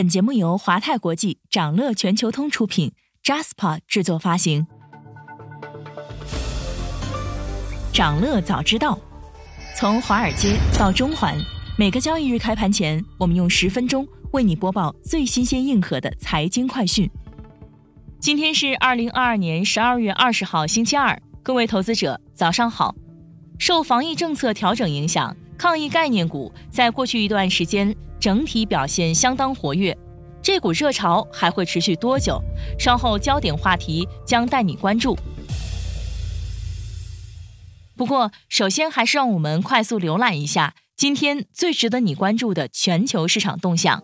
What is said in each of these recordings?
本节目由华泰国际、掌乐全球通出品，Jaspa 制作发行。掌乐早知道，从华尔街到中环，每个交易日开盘前，我们用十分钟为你播报最新鲜、硬核的财经快讯。今天是二零二二年十二月二十号，星期二，各位投资者早上好。受防疫政策调整影响，抗疫概念股在过去一段时间。整体表现相当活跃，这股热潮还会持续多久？稍后焦点话题将带你关注。不过，首先还是让我们快速浏览一下今天最值得你关注的全球市场动向。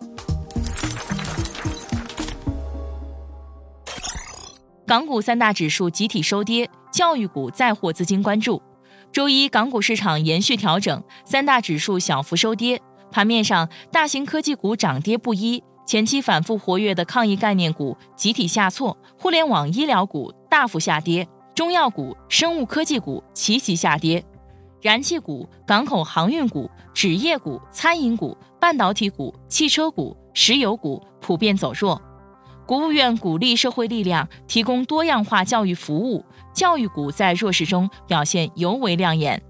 港股三大指数集体收跌，教育股再获资金关注。周一港股市场延续调整，三大指数小幅收跌。盘面上，大型科技股涨跌不一，前期反复活跃的抗疫概念股集体下挫，互联网医疗股大幅下跌，中药股、生物科技股齐齐下跌，燃气股、港口航运股、纸业股、餐饮股、半导体股、汽车股、石油股普遍走弱。国务院鼓励社会力量提供多样化教育服务，教育股在弱势中表现尤为亮眼。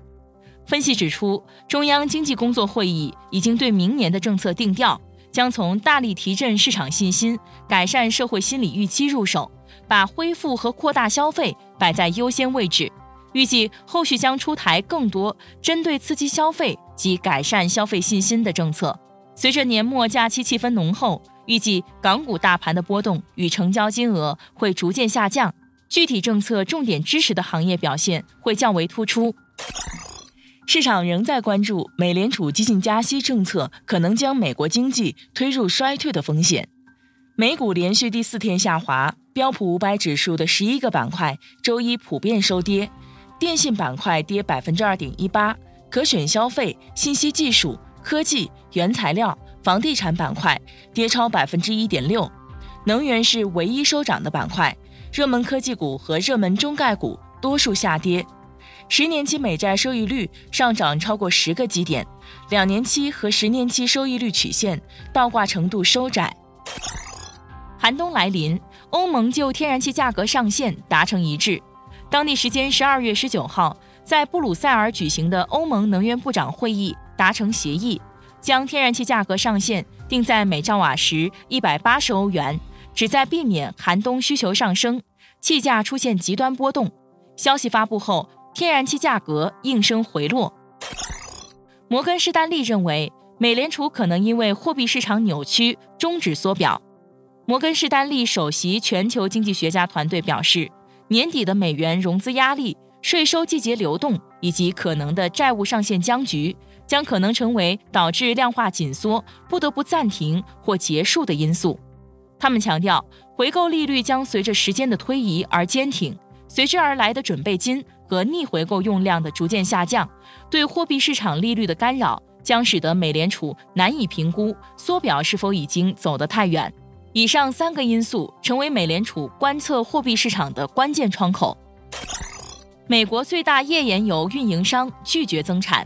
分析指出，中央经济工作会议已经对明年的政策定调，将从大力提振市场信心、改善社会心理预期入手，把恢复和扩大消费摆在优先位置。预计后续将出台更多针对刺激消费及改善消费信心的政策。随着年末假期气氛浓厚，预计港股大盘的波动与成交金额会逐渐下降，具体政策重点支持的行业表现会较为突出。市场仍在关注美联储激进加息政策可能将美国经济推入衰退的风险。美股连续第四天下滑，标普五百指数的十一个板块周一普遍收跌，电信板块跌百分之二点一八，可选消费、信息技术、科技、原材料、房地产板块跌超百分之一点六，能源是唯一收涨的板块，热门科技股和热门中概股多数下跌。十年期美债收益率上涨超过十个基点，两年期和十年期收益率曲线倒挂程度收窄。寒冬来临，欧盟就天然气价格上限达成一致。当地时间十二月十九号，在布鲁塞尔举行的欧盟能源部长会议达成协议，将天然气价格上限定在每兆瓦时一百八十欧元，旨在避免寒冬需求上升，气价出现极端波动。消息发布后。天然气价格应声回落。摩根士丹利认为，美联储可能因为货币市场扭曲终止缩表。摩根士丹利首席全球经济学家团队表示，年底的美元融资压力、税收季节流动以及可能的债务上限僵局，将可能成为导致量化紧缩不得不暂停或结束的因素。他们强调，回购利率将随着时间的推移而坚挺，随之而来的准备金。和逆回购用量的逐渐下降，对货币市场利率的干扰，将使得美联储难以评估缩表是否已经走得太远。以上三个因素成为美联储观测货币市场的关键窗口。美国最大页岩油运营商拒绝增产，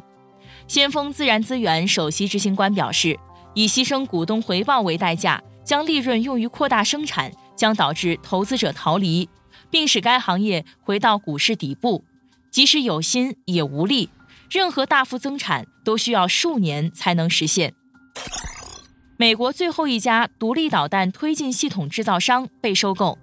先锋自然资源首席执行官表示，以牺牲股东回报为代价，将利润用于扩大生产，将导致投资者逃离，并使该行业回到股市底部。即使有心也无力，任何大幅增产都需要数年才能实现。美国最后一家独立导弹推进系统制造商被收购，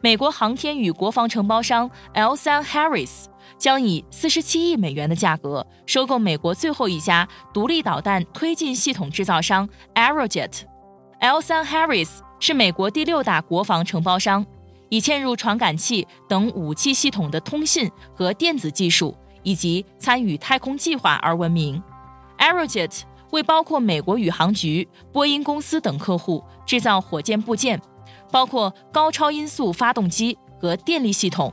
美国航天与国防承包商 L3 Harris 将以四十七亿美元的价格收购美国最后一家独立导弹推进系统制造商 Aerojet。L3 Harris 是美国第六大国防承包商。以嵌入传感器等武器系统的通信和电子技术，以及参与太空计划而闻名。Aerojet 为包括美国宇航局、波音公司等客户制造火箭部件，包括高超音速发动机和电力系统。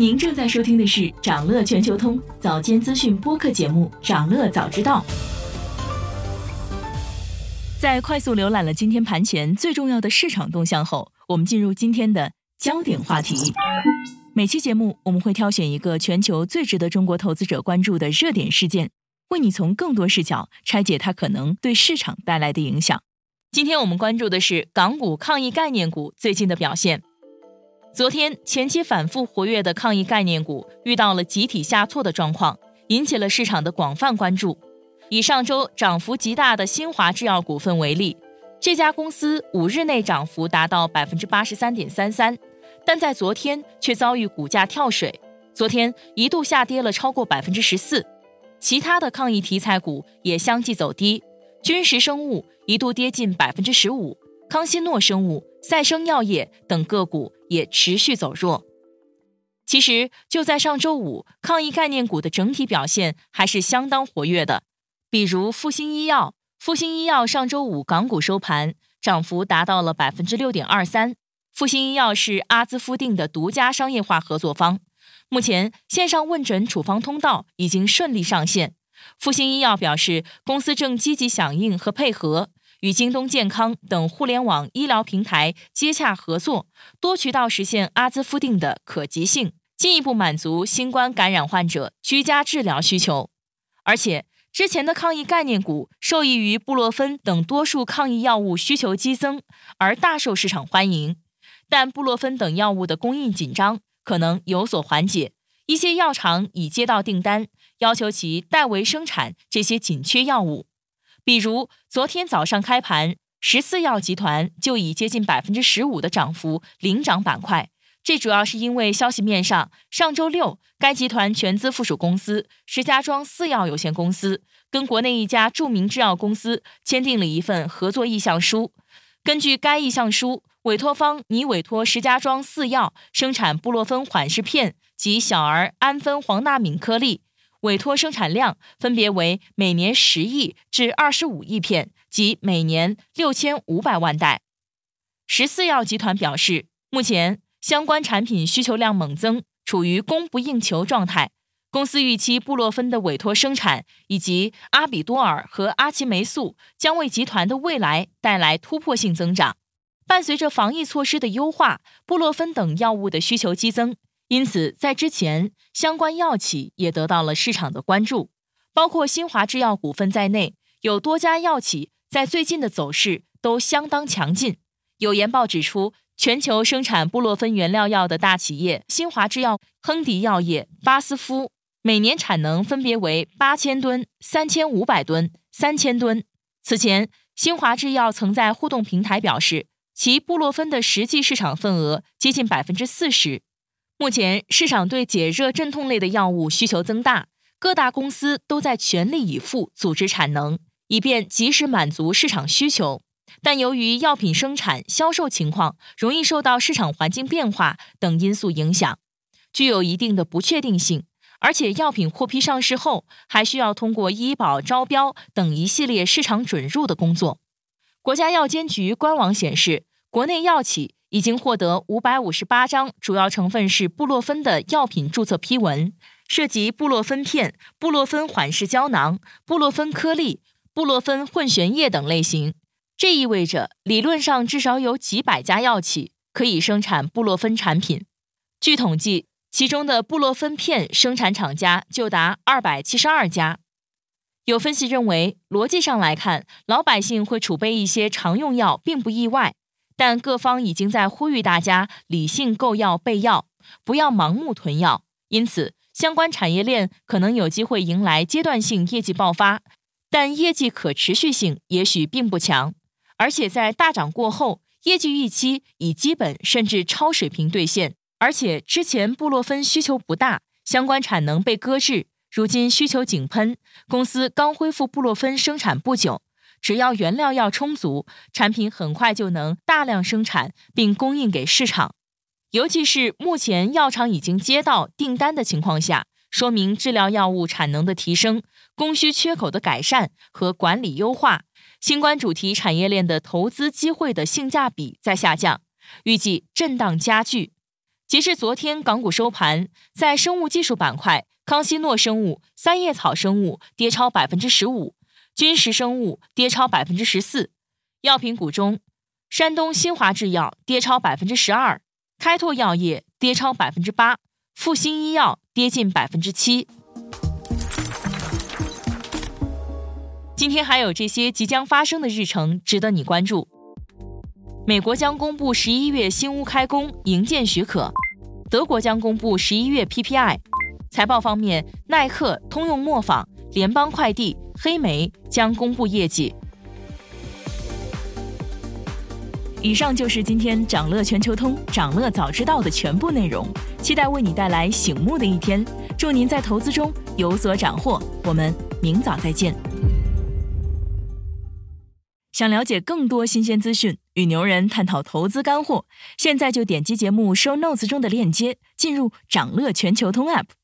您正在收听的是掌乐全球通早间资讯播客节目《掌乐早知道》。在快速浏览了今天盘前最重要的市场动向后，我们进入今天的焦点话题。每期节目我们会挑选一个全球最值得中国投资者关注的热点事件，为你从更多视角拆解它可能对市场带来的影响。今天我们关注的是港股抗疫概念股最近的表现。昨天前期反复活跃的抗疫概念股遇到了集体下挫的状况，引起了市场的广泛关注。以上周涨幅极大的新华制药股份为例，这家公司五日内涨幅达到百分之八十三点三三，但在昨天却遭遇股价跳水，昨天一度下跌了超过百分之十四。其他的抗疫题材股也相继走低，君实生物一度跌近百分之十五，康希诺生物。赛生药业等个股也持续走弱。其实就在上周五，抗疫概念股的整体表现还是相当活跃的。比如复星医药，复星医药上周五港股收盘涨幅达到了百分之六点二三。复星医药是阿兹夫定的独家商业化合作方，目前线上问诊处方通道已经顺利上线。复星医药表示，公司正积极响应和配合。与京东健康等互联网医疗平台接洽合作，多渠道实现阿兹夫定的可及性，进一步满足新冠感染患者居家治疗需求。而且，之前的抗疫概念股受益于布洛芬等多数抗疫药物需求激增，而大受市场欢迎。但布洛芬等药物的供应紧张可能有所缓解，一些药厂已接到订单，要求其代为生产这些紧缺药物。比如昨天早上开盘，十四药集团就以接近百分之十五的涨幅领涨板块。这主要是因为消息面上，上周六该集团全资附属公司石家庄四药有限公司跟国内一家著名制药公司签订了一份合作意向书。根据该意向书，委托方拟委托石家庄四药生产布洛芬缓释片及小儿氨酚黄纳敏颗粒。委托生产量分别为每年十亿至二十五亿片，即每年六千五百万袋。十四药集团表示，目前相关产品需求量猛增，处于供不应求状态。公司预期布洛芬的委托生产以及阿比多尔和阿奇霉素将为集团的未来带来突破性增长。伴随着防疫措施的优化，布洛芬等药物的需求激增。因此，在之前，相关药企也得到了市场的关注，包括新华制药股份在内，有多家药企在最近的走势都相当强劲。有研报指出，全球生产布洛芬原料药的大企业新华制药、亨迪药业、巴斯夫，每年产能分别为八千吨、三千五百吨、三千吨。此前，新华制药曾在互动平台表示，其布洛芬的实际市场份额接近百分之四十。目前市场对解热镇痛类的药物需求增大，各大公司都在全力以赴组织产能，以便及时满足市场需求。但由于药品生产销售情况容易受到市场环境变化等因素影响，具有一定的不确定性。而且药品获批上市后，还需要通过医保招标等一系列市场准入的工作。国家药监局官网显示，国内药企。已经获得五百五十八张主要成分是布洛芬的药品注册批文，涉及布洛芬片、布洛芬缓释胶囊、布洛芬颗粒、布洛芬混悬液等类型。这意味着，理论上至少有几百家药企可以生产布洛芬产品。据统计，其中的布洛芬片生产厂家就达二百七十二家。有分析认为，逻辑上来看，老百姓会储备一些常用药，并不意外。但各方已经在呼吁大家理性购药备药，不要盲目囤药。因此，相关产业链可能有机会迎来阶段性业绩爆发，但业绩可持续性也许并不强。而且在大涨过后，业绩预期已基本甚至超水平兑现。而且之前布洛芬需求不大，相关产能被搁置，如今需求井喷，公司刚恢复布洛芬生产不久。只要原料药充足，产品很快就能大量生产并供应给市场。尤其是目前药厂已经接到订单的情况下，说明治疗药物产能的提升、供需缺口的改善和管理优化。新冠主题产业链的投资机会的性价比在下降，预计震荡加剧。截至昨天港股收盘，在生物技术板块，康希诺生物、三叶草生物跌超百分之十五，军事生物跌超百分之十四。药品股中，山东新华制药跌超百分之十二，开拓药业跌超百分之八，复星医药跌近百分之七。今天还有这些即将发生的日程值得你关注：美国将公布十一月新屋开工营建许可；德国将公布十一月 PPI。财报方面，耐克、通用磨坊、联邦快递、黑莓将公布业绩。以上就是今天掌乐全球通、掌乐早知道的全部内容，期待为你带来醒目的一天。祝您在投资中有所斩获。我们明早再见。想了解更多新鲜资讯，与牛人探讨投资干货，现在就点击节目 show notes 中的链接，进入掌乐全球通 app。